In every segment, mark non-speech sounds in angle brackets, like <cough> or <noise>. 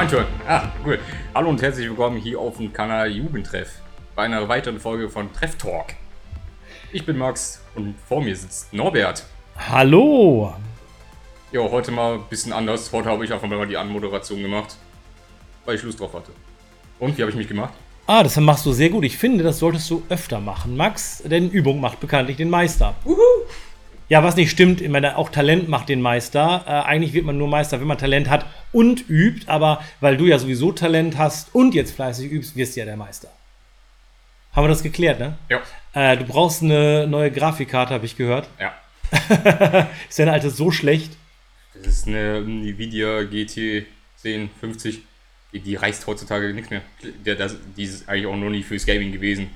Mein Turn. Ah, cool. Hallo und herzlich willkommen hier auf dem Kanal Jugendtreff. Bei einer weiteren Folge von Treff Talk. Ich bin Max und vor mir sitzt Norbert. Hallo! Ja, heute mal ein bisschen anders. Heute habe ich einfach mal die Anmoderation gemacht, weil ich Lust drauf hatte. Und wie habe ich mich gemacht? Ah, das machst du sehr gut. Ich finde, das solltest du öfter machen, Max. Denn Übung macht bekanntlich den Meister. Uhu. Ja, was nicht stimmt, ich meine, auch Talent macht den Meister. Äh, eigentlich wird man nur Meister, wenn man Talent hat und übt. Aber weil du ja sowieso Talent hast und jetzt fleißig übst, wirst du ja der Meister. Haben wir das geklärt, ne? Ja. Äh, du brauchst eine neue Grafikkarte, habe ich gehört. Ja. <laughs> ist deine alte so schlecht? Das ist eine Nvidia GT 1050. Die, die reißt heutzutage nichts mehr. Der, das, die ist eigentlich auch noch nie fürs Gaming gewesen.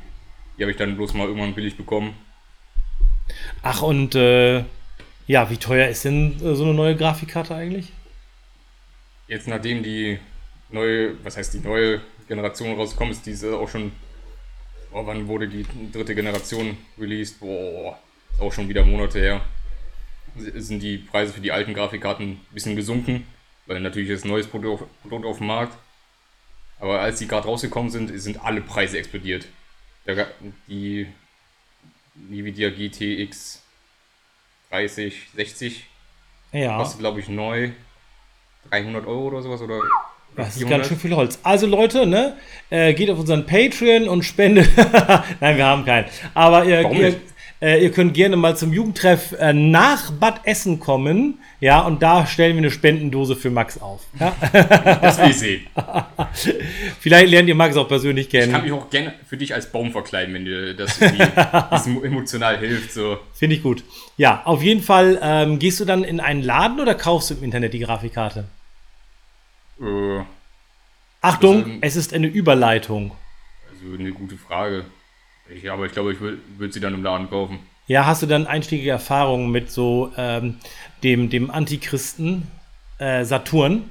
Die habe ich dann bloß mal irgendwann billig bekommen. Ach, und äh, ja, wie teuer ist denn äh, so eine neue Grafikkarte eigentlich? Jetzt nachdem die neue, was heißt die neue Generation rausgekommen ist, diese auch schon, oh, wann wurde die dritte Generation released? Boah, ist auch schon wieder Monate her. Sind die Preise für die alten Grafikkarten ein bisschen gesunken, weil natürlich ist ein neues Produkt, Produkt auf dem Markt. Aber als die gerade rausgekommen sind, sind alle Preise explodiert. Die Nvidia GTX 3060 ja. kostet, glaube ich, neu 300 Euro oder sowas. Oder das ist ganz schön viel Holz. Also Leute, ne, äh, geht auf unseren Patreon und spendet. <laughs> Nein, wir haben keinen. Aber ihr, ihr, äh, ihr, könnt gerne mal zum Jugendtreff äh, nach Bad Essen kommen. Ja, und da stellen wir eine Spendendose für Max auf. Ja? <laughs> das will ich sehen. <laughs> Vielleicht lernt ihr Max auch persönlich kennen. Ich kann mich auch gerne für dich als Baum verkleiden, wenn dir das <laughs> emotional hilft. So. Finde ich gut. Ja, auf jeden Fall ähm, gehst du dann in einen Laden oder kaufst du im Internet die Grafikkarte? Äh, Achtung, also, es ist eine Überleitung. Also eine gute Frage. Ich, aber ich glaube, ich würde würd sie dann im Laden kaufen. Ja, hast du dann einstiegige Erfahrungen mit so ähm, dem, dem Antichristen äh, Saturn?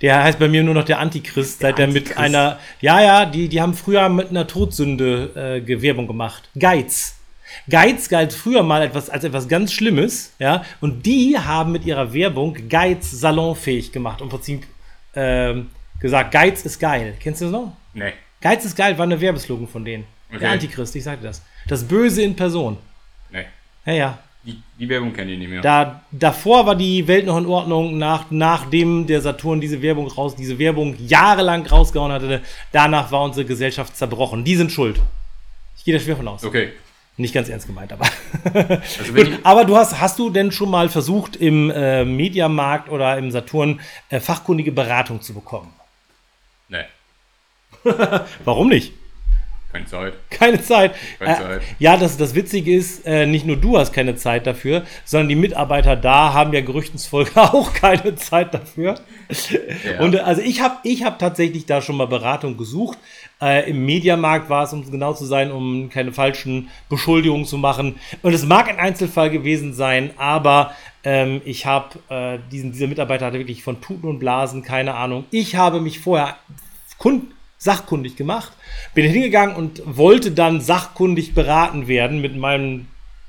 Der heißt bei mir nur noch der Antichrist, der seit er mit einer. Ja, ja, die, die haben früher mit einer Todsünde äh, Werbung gemacht. Geiz. Geiz galt früher mal etwas, als etwas ganz Schlimmes, ja, und die haben mit ihrer Werbung Geiz salonfähig gemacht und im Prinzip ähm, gesagt, Geiz ist geil. Kennst du das noch? Nee. Geiz ist geil war eine Werbeslogan von denen. Okay. Der Antichrist, ich sagte das. Das Böse in Person. Nee. Ja, ja. Die, die Werbung kenne ich nicht mehr. Da, davor war die Welt noch in Ordnung, nach, nachdem der Saturn diese Werbung raus, diese Werbung jahrelang rausgehauen hatte, danach war unsere Gesellschaft zerbrochen. Die sind schuld. Ich gehe da schwer von aus. Okay. Nicht ganz ernst gemeint, aber. <laughs> Also Gut, aber du hast, hast du denn schon mal versucht, im äh, Mediamarkt oder im Saturn äh, fachkundige Beratung zu bekommen? Nee. <laughs> Warum nicht? Keine Zeit. Keine Zeit. Keine Zeit. Äh, ja, das, das Witzige ist, äh, nicht nur du hast keine Zeit dafür, sondern die Mitarbeiter da haben ja gerüchtensfolge <laughs> auch keine Zeit dafür. Ja. Und also ich habe ich hab tatsächlich da schon mal Beratung gesucht. Äh, Im Mediamarkt war es, um genau zu sein, um keine falschen Beschuldigungen zu machen. Und es mag ein Einzelfall gewesen sein, aber ähm, ich habe äh, diesen, dieser Mitarbeiter hatte wirklich von Tuten und Blasen keine Ahnung. Ich habe mich vorher kund sachkundig gemacht, bin hingegangen und wollte dann sachkundig beraten werden mit meinen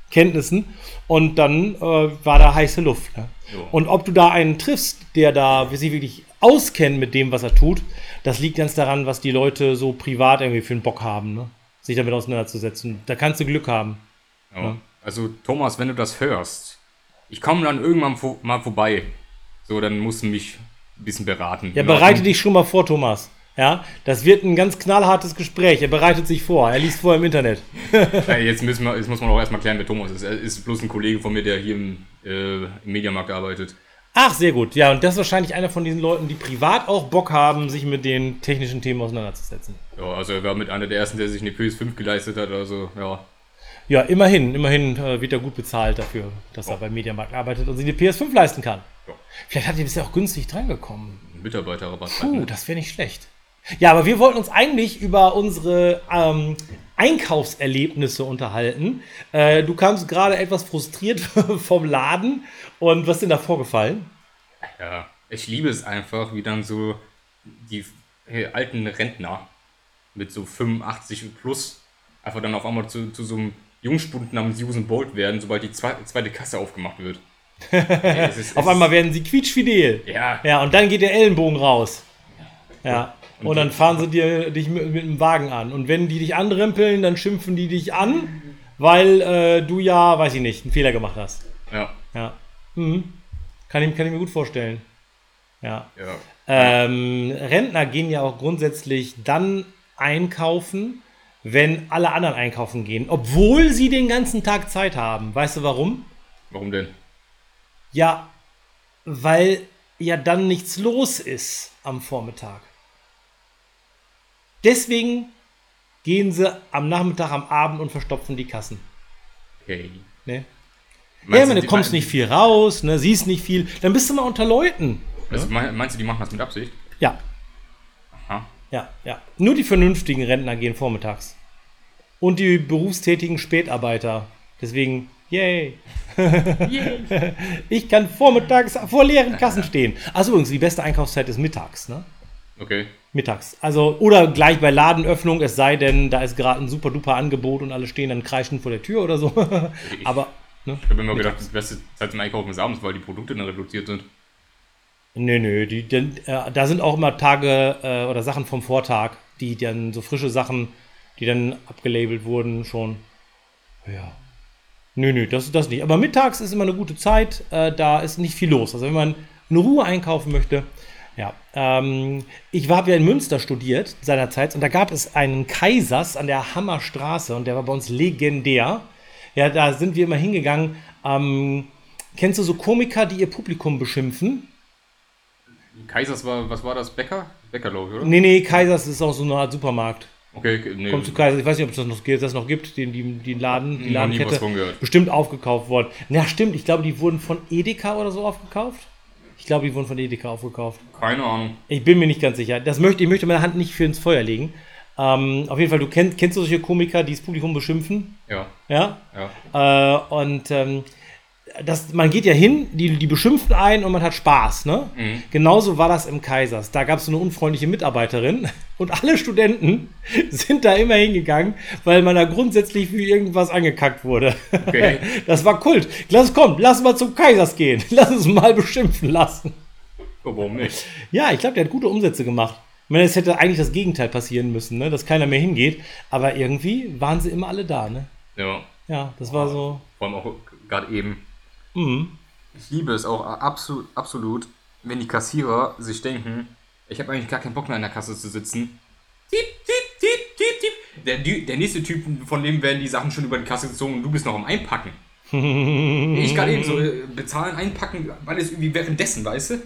Kenntnissen und dann äh, war da heiße Luft. Ne? Und ob du da einen triffst, der da sich wirklich auskennt mit dem, was er tut, das liegt ganz daran, was die Leute so privat irgendwie für einen Bock haben, ne? sich damit auseinanderzusetzen. Da kannst du Glück haben. Ja. Ne? Also Thomas, wenn du das hörst, ich komme dann irgendwann mal vorbei. So, dann musst du mich ein bisschen beraten. Ja, bereite dich schon mal vor, Thomas. Ja, das wird ein ganz knallhartes Gespräch. Er bereitet sich vor. Er liest vor im Internet. <laughs> jetzt, müssen wir, jetzt muss man auch erstmal klären, wer Thomas ist. Er ist bloß ein Kollege von mir, der hier im, äh, im Mediamarkt arbeitet. Ach, sehr gut. Ja, und das ist wahrscheinlich einer von diesen Leuten, die privat auch Bock haben, sich mit den technischen Themen auseinanderzusetzen. Ja, also er war mit einer der ersten, der sich eine PS5 geleistet hat. Also, ja. Ja, immerhin. Immerhin äh, wird er gut bezahlt dafür, dass oh. er beim Mediamarkt arbeitet und sich eine PS5 leisten kann. Ja. Vielleicht hat er bisher auch günstig drangekommen. Mitarbeiterrabatt. Puh, halt, ne? das wäre nicht schlecht. Ja, aber wir wollten uns eigentlich über unsere ähm, Einkaufserlebnisse unterhalten. Äh, du kamst gerade etwas frustriert <laughs> vom Laden. Und was ist denn da vorgefallen? Ja, ich liebe es einfach, wie dann so die alten Rentner mit so 85 plus einfach dann auf einmal zu, zu so einem Jungspund namens Usain Bolt werden, sobald die zweite Kasse aufgemacht wird. <laughs> es ist- Auf einmal werden sie quietschfidel. Ja. Ja, und dann geht der Ellenbogen raus. Ja. Und, dann fahren sie dir, dich mit, mit dem Wagen an. Und wenn die dich anrempeln, dann schimpfen die dich an, weil äh, du ja, weiß ich nicht, einen Fehler gemacht hast. Ja. Ja. Mhm. Kann, ich, kann ich mir gut vorstellen. Ja. Ja. Ähm, Rentner gehen ja auch grundsätzlich dann einkaufen, wenn alle anderen einkaufen gehen, obwohl sie den ganzen Tag Zeit haben. Weißt du warum? Warum denn? Ja, weil ja dann nichts los ist am Vormittag. Deswegen gehen sie am Nachmittag, am Abend und verstopfen die Kassen. Okay. Ne? Ja, Meinst wenn du, kommst nicht viel raus, ne, siehst nicht viel, dann bist du mal unter Leuten. Also, mein- meinst du, die machen das mit Absicht? Ja, Aha. ja, ja. Nur die vernünftigen Rentner gehen vormittags. Und die berufstätigen Spätarbeiter. Deswegen, yay. <laughs> ich kann vormittags vor leeren Kassen <laughs> stehen. Also übrigens, die beste Einkaufszeit ist mittags, ne? Okay. Mittags. Also, oder gleich bei Ladenöffnung, es sei denn, da ist gerade ein super duper Angebot und alle stehen dann kreischend vor der Tür oder so. <laughs> Aber, ne? Ich habe immer gedacht, die beste Zeit zum Einkaufen ist abends, weil die Produkte dann reduziert sind. Nö, nö, die, denn, äh, da sind auch immer Tage äh, oder Sachen vom Vortag, die dann so frische Sachen, die dann abgelabelt wurden, schon. Ja. Nö, nö, das ist das nicht. Aber mittags ist immer eine gute Zeit, äh, da ist nicht viel los. Also wenn man in Ruhe einkaufen möchte, ja. Ähm, ich habe ja in Münster studiert seinerzeit und da gab es einen Kaisers an der Hammerstraße und der war bei uns legendär. Ja, da sind wir immer hingegangen. Ähm, kennst du so Komiker, die ihr Publikum beschimpfen? Kaisers war, was war das? Bäcker? Bäcker, glaube ich, oder? Nee, nee, Kaisers ist auch so eine Art Supermarkt. Okay, nee. Kommt zu Kaisers, ich weiß nicht, ob es das noch, das noch gibt, den, die, die Laden, die Noch nie was Ladenkette. von gehört. Bestimmt aufgekauft worden. Na, stimmt, ich glaube, die wurden von Edeka oder so aufgekauft. Ich glaube, die wurden von Edeka aufgekauft. Keine Ahnung. Ich bin mir nicht ganz sicher. Das möchte, ich möchte meine Hand nicht für ins Feuer legen. Ähm, auf jeden Fall, du kennst, kennst du solche Komiker, die das Publikum beschimpfen? Ja. Ja? Ja. Äh, und ähm, das, man geht ja hin, die, die beschimpfen einen und man hat Spaß. Ne? Mhm. Genauso war das im Kaisers. Da gab es so eine unfreundliche Mitarbeiterin <laughs> und alle Studenten <laughs> sind da immer hingegangen, weil man da grundsätzlich für irgendwas angekackt wurde. Okay. <laughs> Das war Kult. Lass komm, lass mal zum Kaisers gehen. Lass uns mal beschimpfen lassen. Oh, warum nicht? Ja, ich glaube, der hat gute Umsätze gemacht. Ich meine, es hätte eigentlich das Gegenteil passieren müssen, ne? dass keiner mehr hingeht. Aber irgendwie waren sie immer alle da. Ne? Ja. Ja, das war so. Vor allem auch gerade eben. Mhm. Ich liebe es auch absolut, absolut, wenn die Kassierer sich denken, ich habe eigentlich gar keinen Bock mehr an der Kasse zu sitzen. Tiep, tiep, tiep, tiep, tiep. Der, der nächste Typ, von dem werden die Sachen schon über die Kasse gezogen und du bist noch am Einpacken. <laughs> ich gerade eben so äh, bezahlen, einpacken, alles irgendwie währenddessen, weißt du?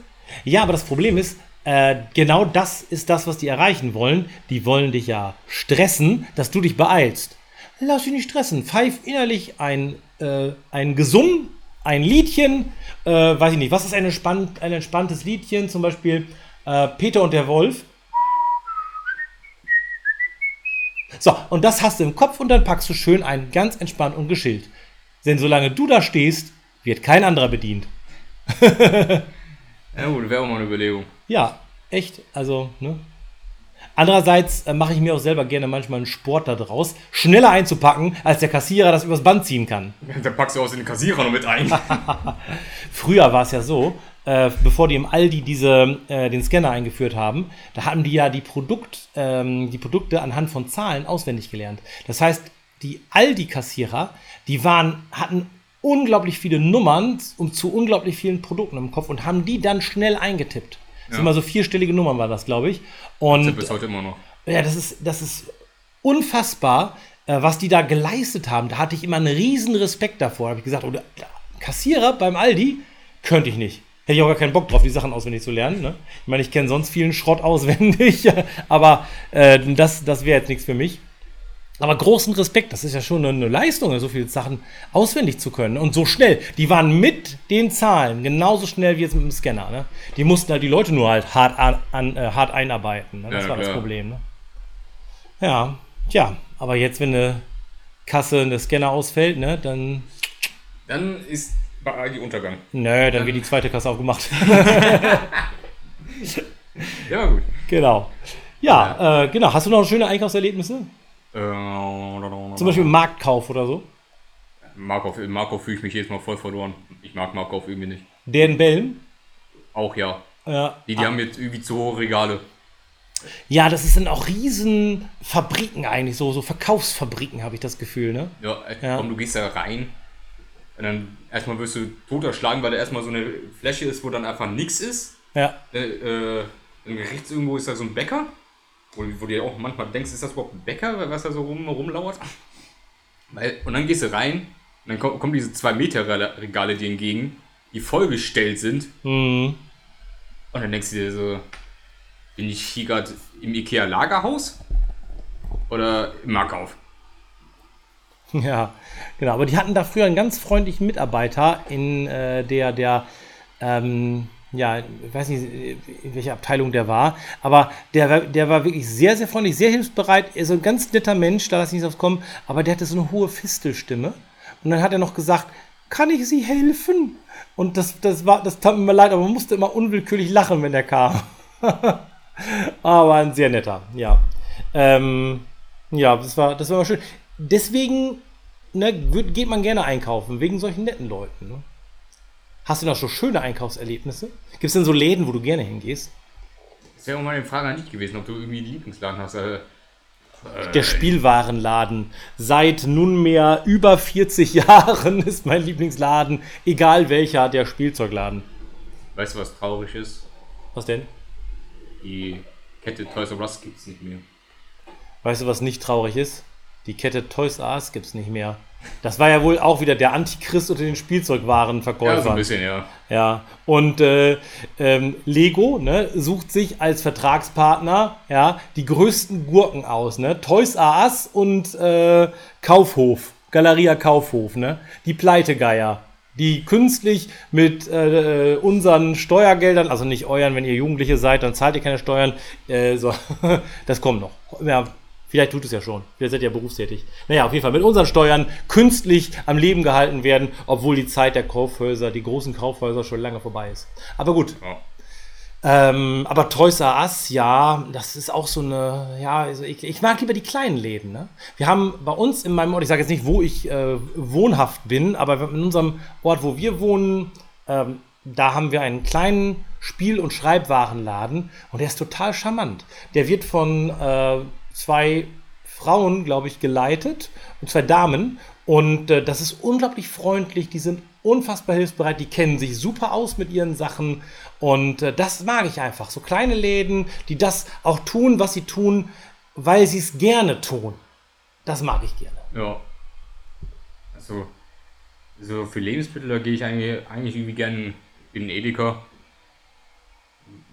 Ja, aber das Problem ist, äh, genau das ist das, was die erreichen wollen. Die wollen dich ja stressen, dass du dich beeilst. Lass dich nicht stressen. Pfeif innerlich ein, äh, ein Gesumm, ein Liedchen, äh, weiß ich nicht, was ist ein, entspannt, ein entspanntes Liedchen? Zum Beispiel äh, Peter und der Wolf. So, und das hast du im Kopf und dann packst du schön ein, ganz entspannt und geschillt. Denn solange du da stehst, wird kein anderer bedient. <laughs> Ja gut, wäre auch mal eine Überlegung. Ja, echt. Also, ne? Andererseits äh, mache ich mir auch selber gerne manchmal einen Sport da draus, schneller einzupacken, als der Kassierer das übers Band ziehen kann. <laughs> Da packst du auch den Kassierer noch mit ein. <laughs> Früher war es ja so, äh, bevor die im Aldi diese, äh, den Scanner eingeführt haben, da hatten die ja die, Produkt, ähm, die Produkte anhand von Zahlen auswendig gelernt. Das heißt, die Aldi-Kassierer, die waren, hatten unglaublich viele Nummern und zu unglaublich vielen Produkten im Kopf und haben die dann schnell eingetippt. Das sind Ja. immer so vierstellige Nummern war das, glaube ich. Und Bis heute immer noch. ja, das ist, das ist unfassbar, äh, was die da geleistet haben. Da hatte ich immer einen riesen Respekt davor. Da habe ich gesagt, oder Kassierer beim Aldi könnte ich nicht. Hätte ich auch gar keinen Bock drauf, die Sachen auswendig zu lernen. Ne? Ich meine, ich kenne sonst vielen Schrott auswendig, <laughs> aber äh, das, das wäre jetzt nichts für mich. Aber großen Respekt, das ist ja schon eine Leistung, so viele Sachen auswendig zu können. Und so schnell. Die waren mit den Zahlen genauso schnell wie jetzt mit dem Scanner. Ne? Die mussten halt die Leute nur halt hart, an, an, äh, hart einarbeiten. Ne? Das Ja, war das klar. Problem. Ne? Ja, tja, aber jetzt, wenn eine Kasse, eine Scanner ausfällt, ne, dann, Dann ist bei Aldi Untergang. nö, dann wird die zweite Kasse aufgemacht. <laughs> Ja, gut. genau. Ja, Äh, genau. Hast du noch schöne Einkaufserlebnisse? Äh, Zum Beispiel Marktkauf oder so? Markov, Markov fühle ich mich jedes Mal voll verloren. Ich mag Markov irgendwie nicht. Der in Bällen? Auch ja. Ja. Die, die haben jetzt irgendwie zu hohe Regale. Ja, das sind auch riesen Fabriken eigentlich, so, so Verkaufsfabriken, habe ich das Gefühl, ne? Ja, äh, Ja. komm, du gehst da rein und dann erstmal wirst du tot erschlagen, weil da erstmal so eine Fläche ist, wo dann einfach nichts ist. Ja. Äh, äh, dann rechts irgendwo ist da so ein Bäcker, wo, wo du dir auch manchmal denkst, ist das überhaupt ein Bäcker, was da so rum, rumlauert? Weil, und dann gehst du rein und dann kommen, kommen diese 2 Meter Regale dir entgegen, die vollgestellt sind. Mhm. Und dann denkst du dir so, bin ich hier gerade im Ikea Lagerhaus? Oder im Markauf? Ja, genau. Aber die hatten da früher einen ganz freundlichen Mitarbeiter in äh, der, der, ähm, ja, ich weiß nicht, in welcher Abteilung der war, aber der, war- der war wirklich sehr, sehr freundlich, sehr hilfsbereit, so ein ganz netter Mensch, da lass ich nicht aufs kommen, aber der hatte so eine hohe Fistelstimme. Und dann hat er noch gesagt, kann ich Sie helfen? Und das, das war, das tat mir immer leid, aber man musste immer unwillkürlich lachen, wenn der kam. <laughs> aber ein sehr netter, ja. Ähm, ja, das war, das war immer schön. Deswegen ne, geht man gerne einkaufen, wegen solchen netten Leuten. Ne? Hast du noch so schöne Einkaufserlebnisse? Gibt es denn so Läden, wo du gerne hingehst? Das wäre auch mal eine Frage an dich gewesen, ob du irgendwie einen Lieblingsladen hast. Äh, Der Spielwarenladen. Seit nunmehr über 40 <laughs> Jahren ist mein Lieblingsladen, egal welcher, der Spielzeugladen. weißt du, was traurig ist? Was denn? Die Kette Toys R Us gibt es nicht mehr. Weißt du, was nicht traurig ist? Die Kette Toys R Us gibt es nicht mehr. Das war ja wohl auch wieder der Antichrist unter den Ja, so Spielzeugwarenverkäufern. ein bisschen, ja. Ja, und äh, ähm, Lego ne, sucht sich als Vertragspartner ja, die größten Gurken aus. Ne? Toys R Us und äh, Kaufhof, Galeria Kaufhof, ne? die Pleitegeier, die künstlich mit äh, unseren Steuergeldern, also nicht euren, wenn ihr Jugendliche seid, dann zahlt ihr keine Steuern. Äh, so, <laughs> das kommt noch. Ja, Vielleicht tut es ja schon. Vielleicht seid ihr ja berufstätig. Naja, auf jeden Fall mit unseren Steuern künstlich am Leben gehalten werden, obwohl die Zeit der Kaufhäuser, die großen Kaufhäuser schon lange vorbei ist. Aber gut. ja. Ähm, aber Toys R Us, ja, das ist auch so eine, ja, also ich, ich mag lieber die kleinen Läden. Ne? Wir haben bei uns in meinem Ort, ich sage jetzt nicht, wo ich äh, wohnhaft bin, aber in unserem Ort, wo wir wohnen, ähm, da haben wir einen kleinen Spiel- und Schreibwarenladen und der ist total charmant. Der wird von äh, zwei Frauen, glaube ich, geleitet und zwei Damen. Und äh, das ist unglaublich freundlich. Die sind unfassbar hilfsbereit. Die kennen sich super aus mit ihren Sachen. Und äh, das mag ich einfach. So kleine Läden, die das auch tun, was sie tun, weil sie es gerne tun. Das mag ich gerne. Ja. Also, so für Lebensmittel, da gehe ich eigentlich, eigentlich irgendwie gerne in den Edeka.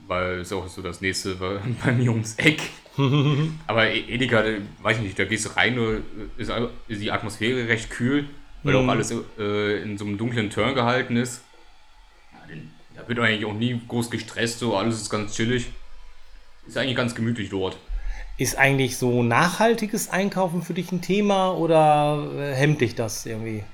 Weil es auch so das nächste <laughs> bei, mir ums Eck. <laughs> Aber E- Edeka, weiß ich nicht, da gehst du rein, nur ist, die Atmosphäre recht kühl, weil auch alles äh, in so einem dunklen Turn gehalten ist. Ja, da wird eigentlich auch nie groß gestresst, so alles ist ganz chillig. Ist eigentlich ganz gemütlich dort. Ist eigentlich so nachhaltiges Einkaufen für dich ein Thema oder äh, hemmt dich das irgendwie?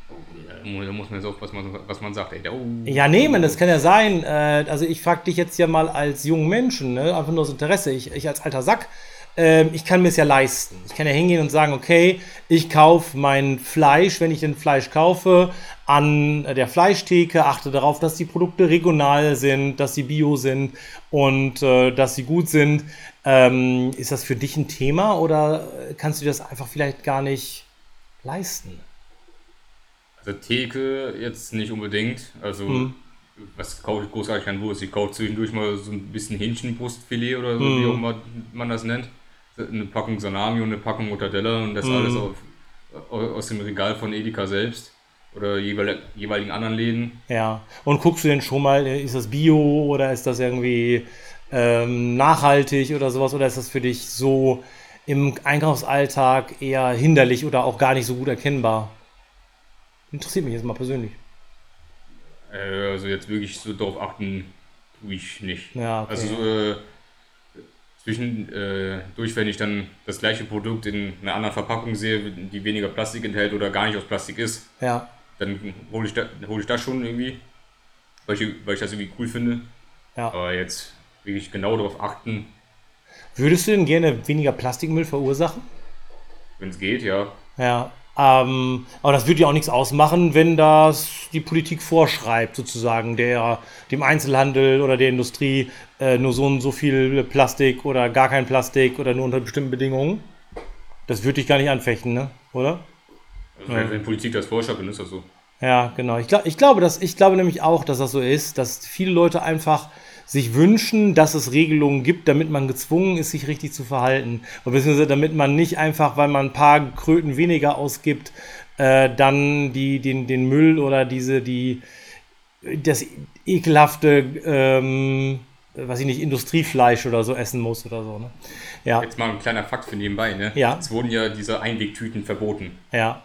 Da mu- da muss man jetzt aufpassen, was man, was man sagt. Ey, oh, Ja, nehmen, das kann ja sein. Äh, also ich frage dich jetzt ja mal als jungen Menschen, ne? einfach nur aus Interesse. Ich, ich als alter Sack, ähm, ich kann mir es ja leisten. Ich kann ja hingehen und sagen, okay, ich kaufe mein Fleisch, wenn ich den Fleisch kaufe, an der Fleischtheke, achte darauf, dass die Produkte regional sind, dass sie bio sind und äh, dass sie gut sind. Ähm, ist das für dich ein Thema oder kannst du das einfach vielleicht gar nicht leisten? Also Theke jetzt nicht unbedingt. Also Hm. was kaufe ich großartig an Wurst? Ich kaufe zwischendurch mal so ein bisschen Hähnchenbrustfilet oder so, Hm. wie auch immer man das nennt. Eine Packung Salami und eine Packung Mortadella und das Hm. alles auf, au- aus dem Regal von Edeka selbst. Oder jeweil, jeweiligen anderen Läden. Ja. Und guckst du denn schon mal, äh, ist das Bio oder ist das irgendwie ähm, nachhaltig oder sowas? Oder ist das für dich so im Einkaufsalltag eher hinderlich oder auch gar nicht so gut erkennbar? Interessiert mich jetzt mal persönlich. Äh, also jetzt wirklich so darauf achten, tue ich nicht. Ja, okay. Also so, äh, zwischen äh, wenn ich dann das gleiche Produkt in einer anderen Verpackung sehe, die weniger Plastik enthält oder gar nicht aus Plastik ist, Ja. dann hole ich, da, hol ich das schon irgendwie, weil ich, weil ich das irgendwie cool finde. Ja. Aber jetzt wirklich genau darauf achten, Würdest du denn gerne weniger Plastikmüll verursachen? wenn es geht, ja. Ja. Ähm, aber das würde ja auch nichts ausmachen, wenn das die Politik vorschreibt, sozusagen, der, dem Einzelhandel oder der Industrie äh, nur so und so viel Plastik oder gar kein Plastik oder nur unter bestimmten Bedingungen. Das würde ich gar nicht anfechten, ne? oder? Also, wenn, wenn Politik das vorschreibt, dann ist das so. Ja, genau. Ich, glaub, ich, glaube, dass, ich glaube nämlich auch, dass das so ist, dass viele Leute einfach sich wünschen, dass es Regelungen gibt, damit man gezwungen ist, sich richtig zu verhalten. Oder beziehungsweise damit man nicht einfach, weil man ein paar Kröten weniger ausgibt, äh, dann die, den, den Müll oder diese, die, das ekelhafte, ähm, weiß ich nicht, Industriefleisch oder so essen muss oder so. Ne? Ja. Jetzt mal ein kleiner Fakt für nebenbei, ne? Ja. Es wurden ja diese Einwegtüten verboten. Ja.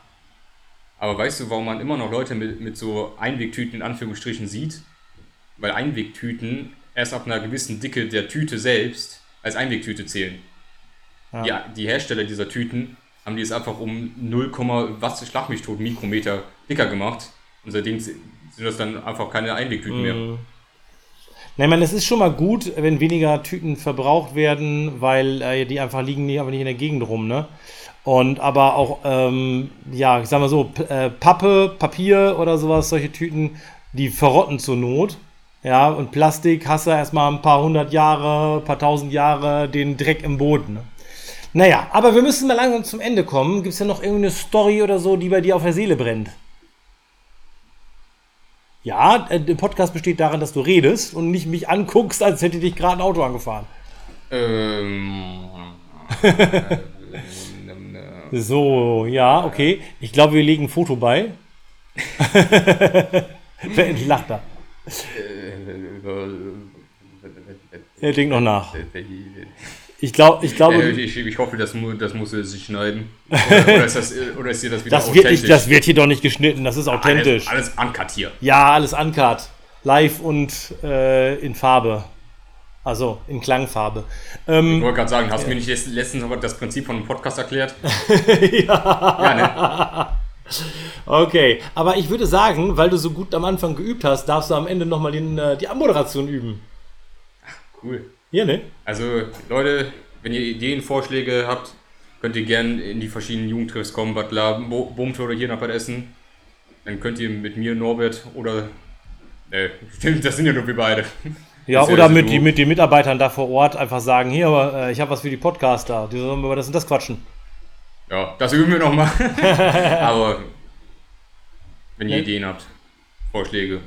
Aber weißt du, warum man immer noch Leute mit, mit so Einwegtüten in Anführungsstrichen sieht? Weil Einwegtüten erst ab einer gewissen Dicke der Tüte selbst als Einwegtüte zählen. Ja. Die, die Hersteller dieser Tüten haben die es einfach um 0, was schlag mich tot Mikrometer dicker gemacht. Und seitdem sind das dann einfach keine Einwegtüten mhm. mehr. Nein, man, es ist schon mal gut, wenn weniger Tüten verbraucht werden, weil äh, die einfach liegen nicht, aber nicht in der Gegend rum, ne? Und aber auch, ähm, ja, ich sag mal so, äh, Pappe, Papier oder sowas, solche Tüten, die verrotten zur Not. Ja, und Plastik hast du erstmal ein paar hundert Jahre, ein paar tausend Jahre den Dreck im Boden. Ne? Naja, aber wir müssen mal langsam zum Ende kommen. Gibt es ja noch irgendeine Story oder so, die bei dir auf der Seele brennt? Ja, äh, der Podcast besteht darin, dass du redest und nicht mich anguckst, als hätte dich gerade ein Auto angefahren. Ähm. <laughs> so, ja, okay. Ich glaube, wir legen ein Foto bei. <laughs> Wer lacht da? Er denkt noch nach. Ich, glaub, ich glaube. Äh, ich, ich, hoffe, das, das muss er sich schneiden. Oder, <laughs> oder, ist das, oder ist hier das wieder das authentisch? Wird nicht, das wird hier doch nicht geschnitten, das ist authentisch. Alles, alles uncut hier. Ja, alles uncut. Live und äh, in Farbe. Also in Klangfarbe. Ähm, ich wollte gerade sagen, hast du mir nicht letztens noch das Prinzip von einem Podcast erklärt? <laughs> ja. ja ne? Okay, aber ich würde sagen, weil du so gut am Anfang geübt hast, darfst du am Ende nochmal äh, die Anmoderation üben. Ach, cool. Ja, ne? Also, Leute, wenn ihr Ideen, Vorschläge habt, könnt ihr gerne in die verschiedenen Jugendtreffs kommen, Butler, Bumte oder hier nach Bad Essen. Dann könnt ihr mit mir, Norbert oder. Ne, <laughs> stimmt, das sind ja nur wir beide. <laughs> Ja, oder ja mit, die, mit den Mitarbeitern da vor Ort einfach sagen: Hier, aber, äh, ich habe was für die Podcaster, die sollen über das und das quatschen. Ja, das üben wir nochmal. <laughs> Aber wenn ihr ja. Ideen habt, Vorschläge,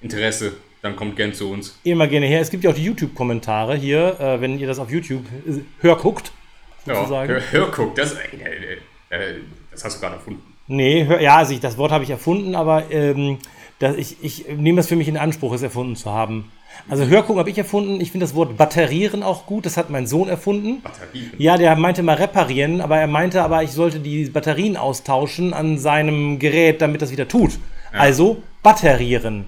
Interesse, dann kommt gern zu uns. Immer gerne her. Es gibt ja auch die YouTube-Kommentare hier, äh, wenn ihr das auf YouTube äh, hörguckt. Sozusagen. Ja, hör, hörguckt, das, äh, äh, das hast du gerade erfunden. Nee, hör, ja, also ich, das Wort habe ich erfunden, aber ähm, das, ich, ich nehme das für mich in Anspruch, es erfunden zu haben. Also Hörgucken habe ich erfunden. Ich finde das Wort batterieren auch gut. Das hat mein Sohn erfunden. Batterien? Ja, der meinte mal reparieren, aber er meinte aber, ich sollte die Batterien austauschen an seinem Gerät, damit das wieder tut. Ja. Also batterieren.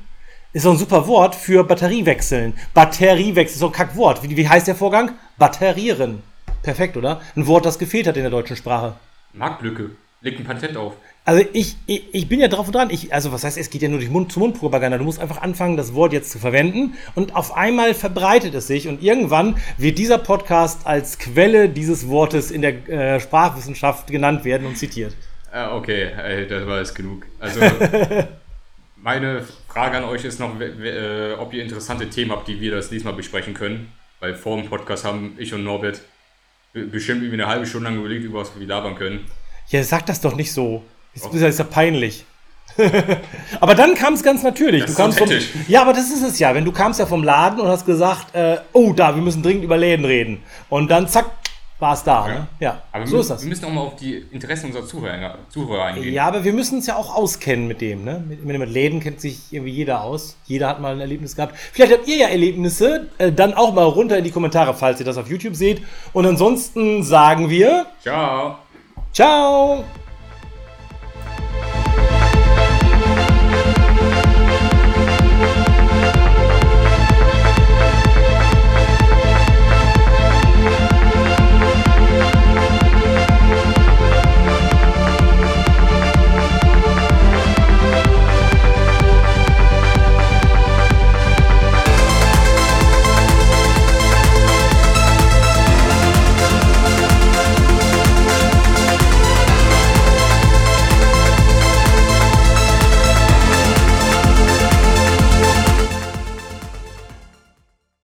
Ist doch ein super Wort für Batteriewechseln. Batteriewechsel ist so ein Kackwort. Wie, wie heißt der Vorgang? Batterieren. Perfekt, oder? Ein Wort, das gefehlt hat in der deutschen Sprache. Marktlücke. Legt ein Patent auf. Also ich, ich, ich, bin ja drauf und dran. Ich, also was heißt, es geht ja nur durch Mund-zu-Mund-Propaganda. Du musst einfach anfangen, das Wort jetzt zu verwenden und auf einmal verbreitet es sich und irgendwann wird dieser Podcast als Quelle dieses Wortes in der äh, Sprachwissenschaft genannt werden und zitiert. Ah, okay, äh, das war jetzt genug. Also <laughs> meine Frage an euch ist noch, äh, ob ihr interessante Themen habt, die wir das nächste Mal besprechen können. Weil vor dem Podcast haben ich und Norbert bestimmt irgendwie eine halbe Stunde lang überlegt, über was wir labern können. Ja, sag das doch nicht so. Das ist ja peinlich. <laughs> aber dann kam es ganz natürlich. Das du kamst vom, ja, aber das ist es ja. Wenn du kamst ja vom Laden und hast gesagt, äh, oh, da, wir müssen dringend über Läden reden. Und dann zack, war es da. Ja. Ne? ja. Aber so wir, ist das. Wir müssen auch mal auf die Interessen unserer Zuhörer, Zuhörer eingehen. Ja, aber wir müssen uns ja auch auskennen mit dem. Ne? Mit, mit, Läden kennt sich irgendwie jeder aus. Jeder hat mal ein Erlebnis gehabt. Vielleicht habt ihr ja Erlebnisse. Äh, dann auch mal runter in die Kommentare, falls ihr das auf YouTube seht. Und ansonsten sagen wir. Ciao. Ciao.